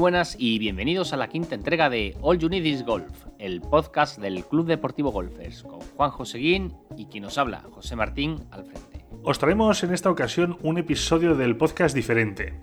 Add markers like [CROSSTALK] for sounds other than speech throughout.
Buenas y bienvenidos a la quinta entrega de All You Need Is Golf, el podcast del Club Deportivo Golfers, con Juan Joseguín y quien nos habla, José Martín, al frente. Os traemos en esta ocasión un episodio del podcast diferente.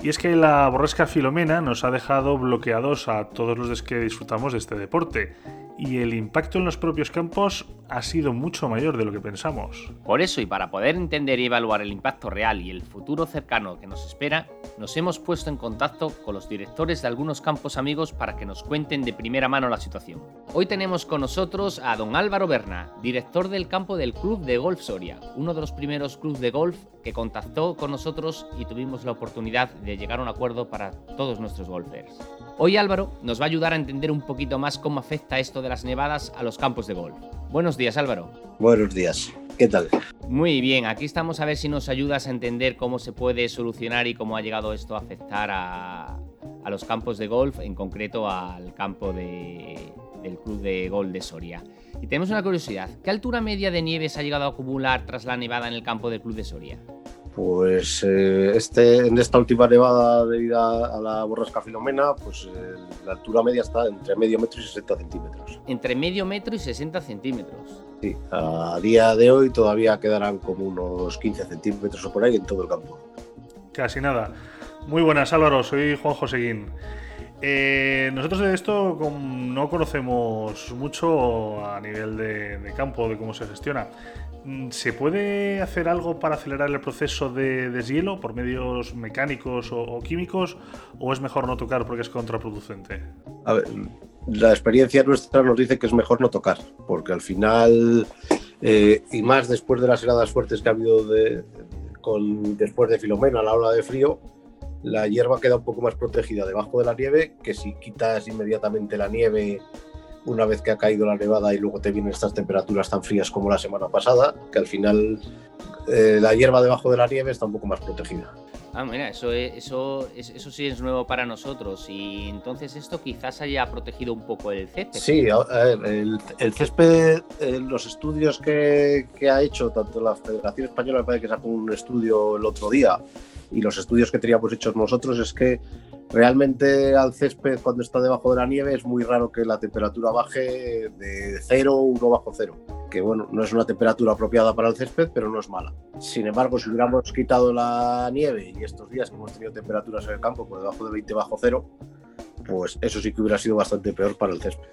Y es que la borrasca Filomena nos ha dejado bloqueados a todos los que disfrutamos de este deporte y el impacto en los propios campos ha sido mucho mayor de lo que pensamos. Por eso y para poder entender y evaluar el impacto real y el futuro cercano que nos espera, nos hemos puesto en contacto con los directores de algunos campos amigos para que nos cuenten de primera mano la situación. Hoy tenemos con nosotros a don Álvaro Berna, director del campo del Club de Golf Soria, uno de los primeros clubes de golf que contactó con nosotros y tuvimos la oportunidad de llegar a un acuerdo para todos nuestros golfers. Hoy Álvaro nos va a ayudar a entender un poquito más cómo afecta esto de las nevadas a los campos de golf. Buenos días Álvaro. Buenos días. ¿Qué tal? Muy bien, aquí estamos a ver si nos ayudas a entender cómo se puede solucionar y cómo ha llegado esto a afectar a, los campos de golf, en concreto al campo del Club de Golf de Soria. Y tenemos una curiosidad, ¿qué altura media de nieve se ha llegado a acumular tras la nevada en el campo del Club de Soria? Pues eh, este, en esta última nevada debido a la borrasca Filomena, pues eh, la altura media está entre medio metro y 60 centímetros. Entre medio metro y 60 centímetros. Sí, a día de hoy todavía quedarán como unos 15 centímetros o por ahí en todo el campo. Casi nada. Muy buenas Álvaro, soy Juan Joseguín. Eh, nosotros de esto no conocemos mucho a nivel de, campo, de cómo se gestiona. Mm, ¿Se puede hacer algo para acelerar el proceso de deshielo por medios mecánicos o, químicos o es mejor no tocar porque es contraproducente? A ver, la experiencia nuestra nos dice que es mejor no tocar, porque al final, eh, y más después de las heladas fuertes que ha habido con, después de Filomena la hora de frío, la hierba queda un poco más protegida debajo de la nieve, que si quitas inmediatamente la nieve una vez que ha caído la nevada y luego te vienen estas temperaturas tan frías como la semana pasada, que al final eh, la hierba debajo de la nieve está un poco más protegida. Ah, mira, eso, eso, eso sí es nuevo para nosotros y entonces esto quizás haya protegido un poco el césped. Sí, el, el césped, eh, los estudios que, que, ha hecho tanto la Federación Española, me parece que sacó un estudio el otro día, y los estudios que teníamos hechos nosotros es que realmente al césped cuando está debajo de la nieve es muy raro que la temperatura baje de 0 o 1 bajo cero, que bueno, no es una temperatura apropiada para el césped, pero no es mala. Sin embargo, si hubiéramos quitado la nieve y estos días que hemos tenido temperaturas en el campo por debajo de 20 bajo cero, pues eso sí que hubiera sido bastante peor para el césped.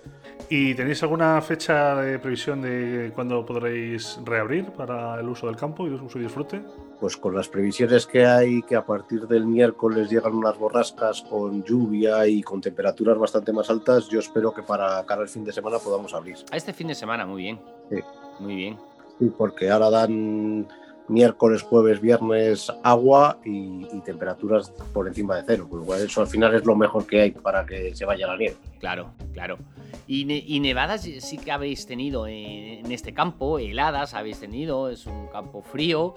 ¿Y tenéis alguna fecha de previsión de cuándo podréis reabrir para el uso del campo y el uso y disfrute? Pues con las previsiones que hay, que a partir del miércoles llegan unas borrascas con lluvia y con temperaturas bastante más altas, yo espero que para cara al fin de semana podamos abrir. A este fin de semana, muy bien. Sí. Muy bien. Sí, porque ahora dan miércoles, jueves, viernes agua y, temperaturas por encima de cero. Pues eso al final es lo mejor que hay para que se vaya la nieve. Claro, claro. Y, nevadas sí que habéis tenido en, este campo, heladas habéis tenido, es un campo frío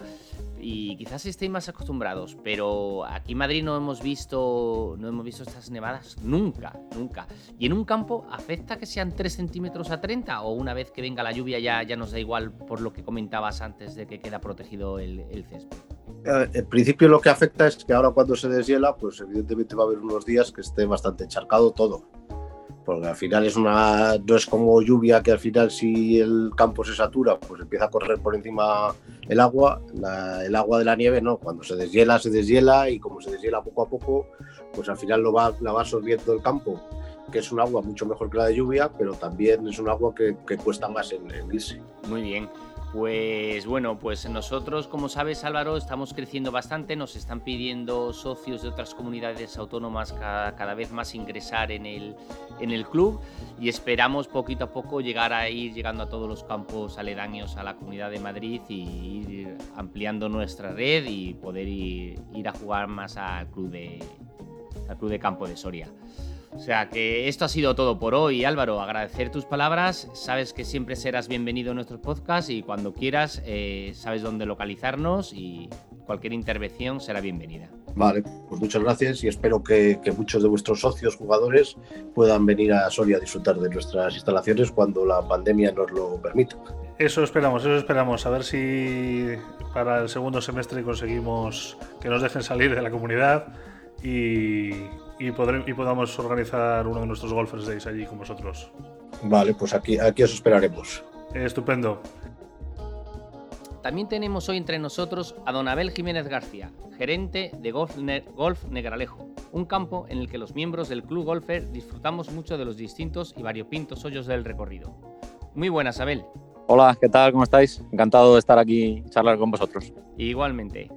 y quizás estéis más acostumbrados, pero aquí en Madrid no hemos visto no hemos visto estas nevadas nunca, nunca. ¿Y en un campo afecta que sean 3 centímetros a 30 o una vez que venga la lluvia ya, ya nos da igual por lo que comentabas antes de que queda protegido el, el césped? En principio lo que afecta es que ahora cuando se deshiela, pues evidentemente va a haber unos días que esté bastante encharcado todo porque al final es una no es como lluvia que al final si el campo se satura pues empieza a correr por encima el agua el agua de la nieve no cuando se deshiela se deshiela y como se deshiela poco a poco pues al final lo va la va absorbiendo el campo que es un agua mucho mejor que la de lluvia pero también es un agua que, cuesta más en, en irse. Muy bien pues bueno, pues nosotros, como sabes Álvaro, estamos creciendo bastante, nos están pidiendo socios de otras comunidades autónomas cada, vez más ingresar en el, en el club y esperamos poquito a poco llegar a ir llegando a todos los campos aledaños a la Comunidad de Madrid y ir ampliando nuestra red y poder ir, ir a jugar más al club de, al club de campo de Soria. O sea que esto ha sido todo por hoy, Álvaro. Agradecer tus palabras. Sabes que siempre serás bienvenido en nuestros podcasts y cuando quieras eh, sabes dónde localizarnos y cualquier intervención será bienvenida. Vale, pues muchas gracias y espero que, muchos de vuestros socios jugadores puedan venir a Soria a disfrutar de nuestras instalaciones cuando la pandemia nos lo permita. Eso esperamos, eso esperamos. A ver si para el segundo semestre conseguimos que nos dejen salir de la comunidad y, y, y podamos organizar uno de nuestros Golfers Days allí con vosotros. Vale, pues aquí, aquí os esperaremos. estupendo. También tenemos hoy entre nosotros a don Abel Jiménez García, gerente de Golf, Golf Negralejo, un campo en el que los miembros del Club Golfer disfrutamos mucho de los distintos y variopintos hoyos del recorrido. Muy buenas, Abel. Hola, ¿qué tal? ¿Cómo estáis? Encantado de estar aquí y charlar con vosotros. Igualmente.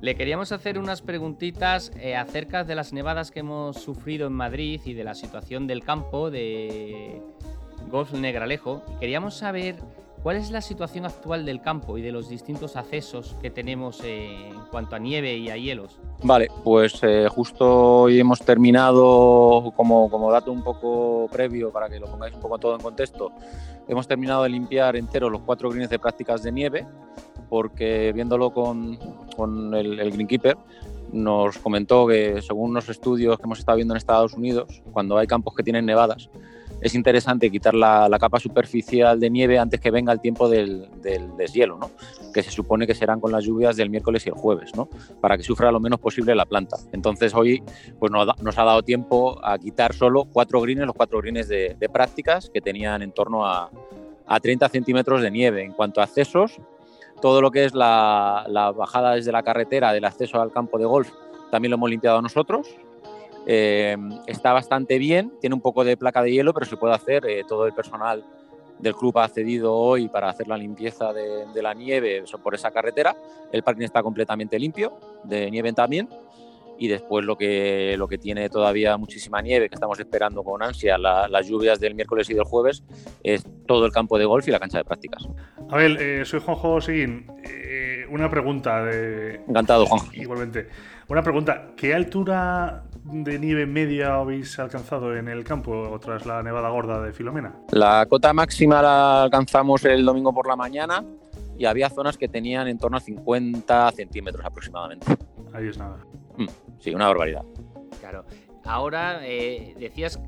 Le queríamos hacer unas preguntitas eh, acerca de las nevadas que hemos sufrido en Madrid y de la situación del campo de Golf Negralejo. Queríamos saber cuál es la situación actual del campo y de los distintos accesos que tenemos eh, en cuanto a nieve y a hielos. Vale, pues eh, justo hoy hemos terminado, como, como dato un poco previo para que lo pongáis un poco todo en contexto, hemos terminado de limpiar entero los cuatro greens de prácticas de nieve porque viéndolo con, con el, el Greenkeeper, nos comentó que según unos estudios que hemos estado viendo en Estados Unidos, cuando hay campos que tienen nevadas, es interesante quitar la, capa superficial de nieve antes que venga el tiempo del, del, deshielo, ¿no? que se supone que serán con las lluvias del miércoles y el jueves, ¿no? para que sufra lo menos posible la planta. Entonces hoy pues, nos, nos ha dado tiempo a quitar solo cuatro greens, los cuatro greens de, de prácticas que tenían en torno a, a 30 centímetros de nieve. En cuanto a accesos, todo lo que es la, bajada desde la carretera del acceso al campo de golf también lo hemos limpiado nosotros. Eh, está bastante bien, tiene un poco de placa de hielo, pero se puede hacer. Eh, todo el personal del club ha accedido hoy para hacer la limpieza de, de la nieve por esa carretera. El parking está completamente limpio, de nieve también y después lo que, lo que tiene todavía muchísima nieve, que estamos esperando con ansia, la, las lluvias del miércoles y del jueves, es todo el campo de golf y la cancha de prácticas. Abel, eh, soy Juanjo Seguín. Eh, una pregunta de... Encantado, Juanjo. Igualmente. Una pregunta, ¿qué altura de nieve media habéis alcanzado en el campo tras la nevada gorda de Filomena? La cota máxima la alcanzamos el domingo por la mañana y había zonas que tenían en torno a 50 centímetros aproximadamente. Ahí es nada. Sí, una barbaridad. Claro. Ahora eh, decías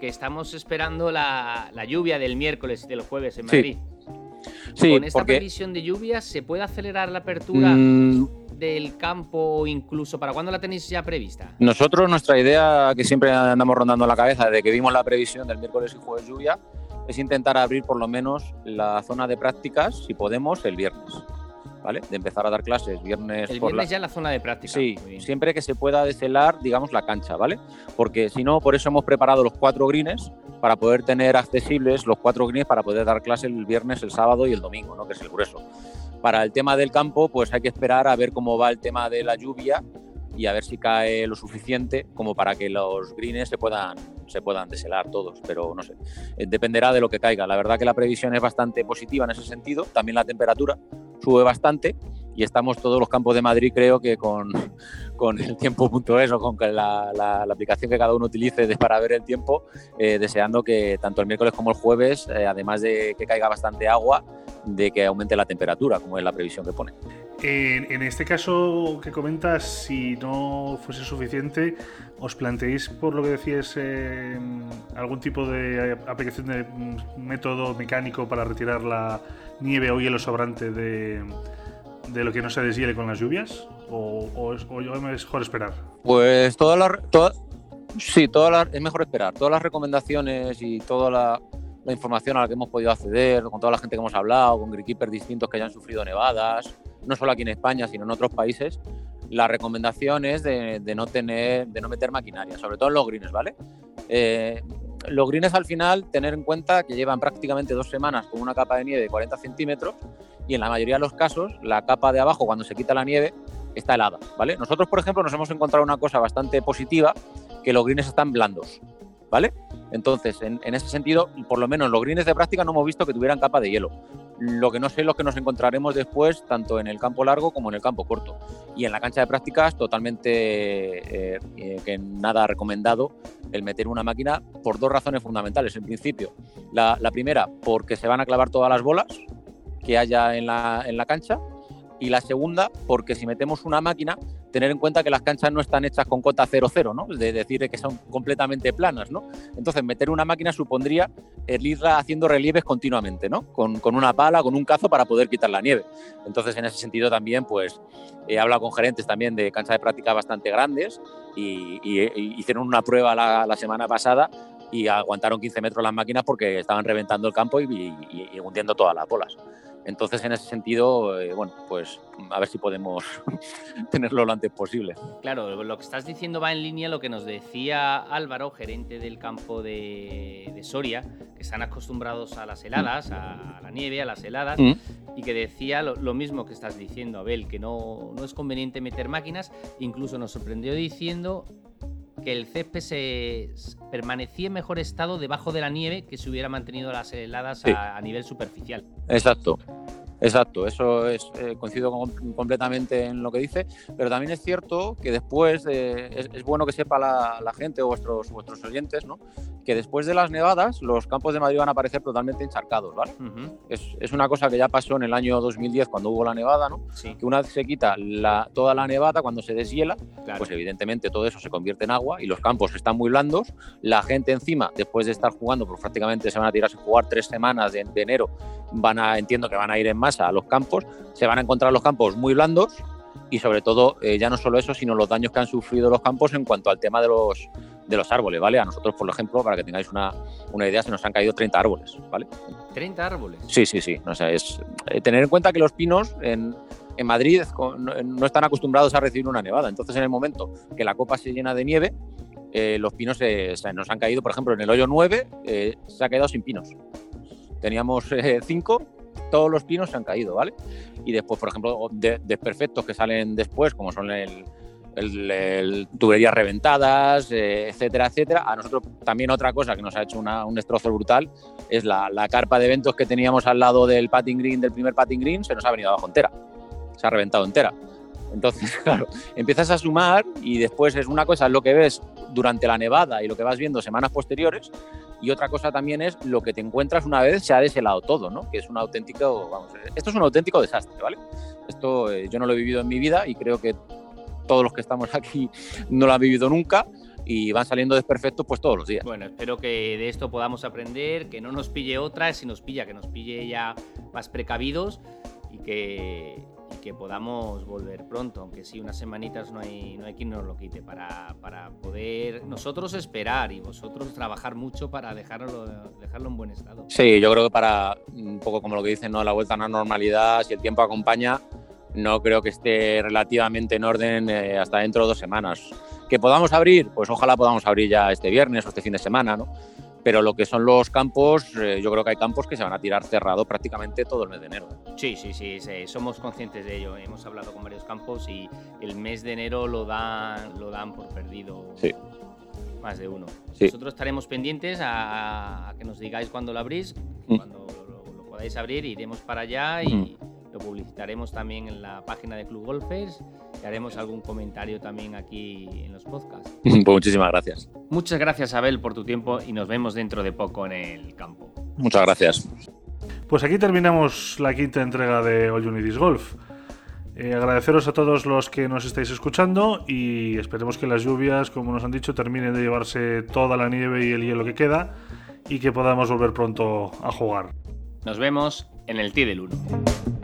que estamos esperando la, la, lluvia del miércoles y del jueves en Madrid. Sí. sí ¿Con esta porque... previsión de lluvias se puede acelerar la apertura mm... del campo incluso? ¿Para cuándo la tenéis ya prevista? Nosotros, nuestra idea que siempre andamos rondando la cabeza de que vimos la previsión del miércoles y jueves lluvia es intentar abrir por lo menos la zona de prácticas, si podemos, el viernes. ¿Vale? De empezar a dar clases viernes. El viernes la... ya en la zona de práctica. Sí, siempre que se pueda descelar, digamos, la cancha, ¿vale? Porque si no, por eso hemos preparado los cuatro greens para poder tener accesibles los cuatro greens para poder dar clases el viernes, el sábado y el domingo, ¿no? Que es el grueso. Para el tema del campo, pues hay que esperar a ver cómo va el tema de la lluvia y a ver si cae lo suficiente como para que los greens se puedan, se puedan deshelar todos, pero no sé, dependerá de lo que caiga. La verdad que la previsión es bastante positiva en ese sentido, también la temperatura sube bastante y estamos todos los campos de Madrid creo que con, con el tiempo.es o con la, la, aplicación que cada uno utilice para ver el tiempo, eh, deseando que tanto el miércoles como el jueves, eh, además de que caiga bastante agua, de que aumente la temperatura, como es la previsión que pone. En, en, este caso que comentas, si no fuese suficiente, ¿os planteéis, por lo que decías, eh, algún tipo de aplicación de método mecánico para retirar la nieve o hielo sobrante de, de lo que no se deshiele con las lluvias? ¿O, es, mejor esperar? Pues todas las... Toda, sí, todas las, es mejor esperar. Todas las recomendaciones y toda la, la, información a la que hemos podido acceder, con toda la gente que hemos hablado, con greenkeepers distintos que hayan sufrido nevadas, no solo aquí en España, sino en otros países, la recomendación es de, no tener, de no meter maquinaria, sobre todo en los greens, ¿vale? Eh, los greens al final, tener en cuenta que llevan prácticamente dos semanas con una capa de nieve de 40 centímetros y en la mayoría de los casos la capa de abajo cuando se quita la nieve está helada, ¿vale? Nosotros, por ejemplo, nos hemos encontrado una cosa bastante positiva, que los greens están blandos, ¿vale? Entonces, en, en, ese sentido, por lo menos los greens de práctica no hemos visto que tuvieran capa de hielo. Lo que no sé es lo que nos encontraremos después, tanto en el campo largo como en el campo corto. Y en la cancha de prácticas, totalmente eh, eh, que nada recomendado el meter una máquina por dos razones fundamentales. En principio, la, la primera, porque se van a clavar todas las bolas que haya en la, en la cancha Y la segunda, porque si metemos una máquina, tener en cuenta que las canchas no están hechas con cota 0-0, ¿no? De decir que son completamente planas, ¿no? Entonces, meter una máquina supondría el irla haciendo relieves continuamente, ¿no? Con, con, una pala, con un cazo para poder quitar la nieve. Entonces, en ese sentido también, pues, he hablado con gerentes también de canchas de práctica bastante grandes y, hicieron una prueba la, la semana pasada y aguantaron 15 metros las máquinas porque estaban reventando el campo y, y hundiendo todas las bolas. Entonces, en ese sentido, eh, bueno, pues a ver si podemos [LAUGHS] tenerlo lo antes posible. Claro, lo que estás diciendo va en línea lo que nos decía Álvaro, gerente del campo de, Soria, que están acostumbrados a las heladas, a la nieve, a las heladas, mm. y que decía lo, mismo que estás diciendo, Abel, que no, no es conveniente meter máquinas, incluso nos sorprendió diciendo que el césped se permanecía en mejor estado debajo de la nieve que se hubiera mantenido las heladas a, nivel superficial. Exacto. Exacto, eso es, eh, coincido completamente en lo que dice, pero también es cierto que después, es, bueno que sepa la, gente o vuestros, vuestros oyentes, ¿no? Que después de las nevadas los campos de Madrid van a aparecer totalmente encharcados, ¿vale? es, una cosa que ya pasó en el año 2010 cuando hubo la nevada, ¿no? que una vez se quita la, toda la nevada, cuando se deshiela, pues evidentemente todo eso se convierte en agua y los campos están muy blandos, la gente encima, después de estar jugando, pues prácticamente se van a tirarse a jugar tres semanas de, de enero, van a, entiendo que van a ir en más a los campos, se van a encontrar los campos muy blandos y sobre todo eh, ya no solo eso, sino los daños que han sufrido los campos en cuanto al tema de los, de los árboles, ¿vale? A nosotros, por ejemplo, para que tengáis una, idea, se nos han caído 30 árboles, ¿vale? ¿30 árboles? Sí, sí, sí. O sea, es eh, tener en cuenta que los pinos en, en Madrid no, están acostumbrados a recibir una nevada. Entonces, en el momento que la copa se llena de nieve, eh, los pinos se, nos han caído, por ejemplo, en el hoyo 9 se ha quedado sin pinos. Teníamos 5 todos los pinos se han caído, ¿vale? Y después, por ejemplo, desperfectos que salen después, como son el, tuberías reventadas, eh, etcétera, etcétera. A nosotros también otra cosa que nos ha hecho un destrozo brutal es la, carpa de eventos que teníamos al lado del patting green, del primer patting green, se nos ha venido abajo entera. Se ha reventado entera. Entonces, [LAUGHS] claro, empiezas a sumar y después es una cosa lo que ves durante la nevada y lo que vas viendo semanas posteriores y otra cosa también es lo que te encuentras una vez se ha deshelado todo, ¿no? Que es un auténtico, vamos, esto es un auténtico desastre, ¿vale? Esto eh, yo no lo he vivido en mi vida y creo que todos los que estamos [LAUGHS] aquí no lo han vivido nunca y van saliendo desperfectos pues todos los días. Bueno, espero que de esto podamos aprender, que no nos pille otra, si nos pilla, que nos pille ya más precavidos y que que podamos volver pronto, aunque sí, unas semanitas no hay, no hay quien nos lo quite, para, para poder nosotros esperar y vosotros trabajar mucho para dejarlo, dejarlo en buen estado. Sí, yo creo que para un poco como lo que dicen, ¿no? la vuelta a la normalidad, si el tiempo acompaña, no creo que esté relativamente en orden eh, hasta dentro de dos semanas. Que podamos abrir, pues ojalá podamos abrir ya este viernes o este fin de semana, ¿no? pero lo que son los campos, eh, yo creo que hay campos que se van a tirar cerrado prácticamente todo el mes de enero. Sí, sí, sí, somos conscientes de ello. Hemos hablado con varios campos y el mes de enero lo dan, lo dan por perdido. Sí. Más de uno. Nosotros estaremos pendientes a, que nos digáis cuándo lo abrís, mm. cuando lo, podáis abrir, iremos para allá y mm. Lo publicitaremos también en la página de Club Golfers y haremos algún comentario también aquí en los podcasts. [LAUGHS] pues muchísimas gracias. Muchas gracias, Abel, por tu tiempo y nos vemos dentro de poco en el campo. Muchas gracias. Pues aquí terminamos la quinta entrega de All Unities Golf. Eh, agradeceros a todos los que nos estáis escuchando y esperemos que las lluvias, como nos han dicho, terminen de llevarse toda la nieve y el hielo que queda y que podamos volver pronto a jugar. Nos vemos en el T del 1.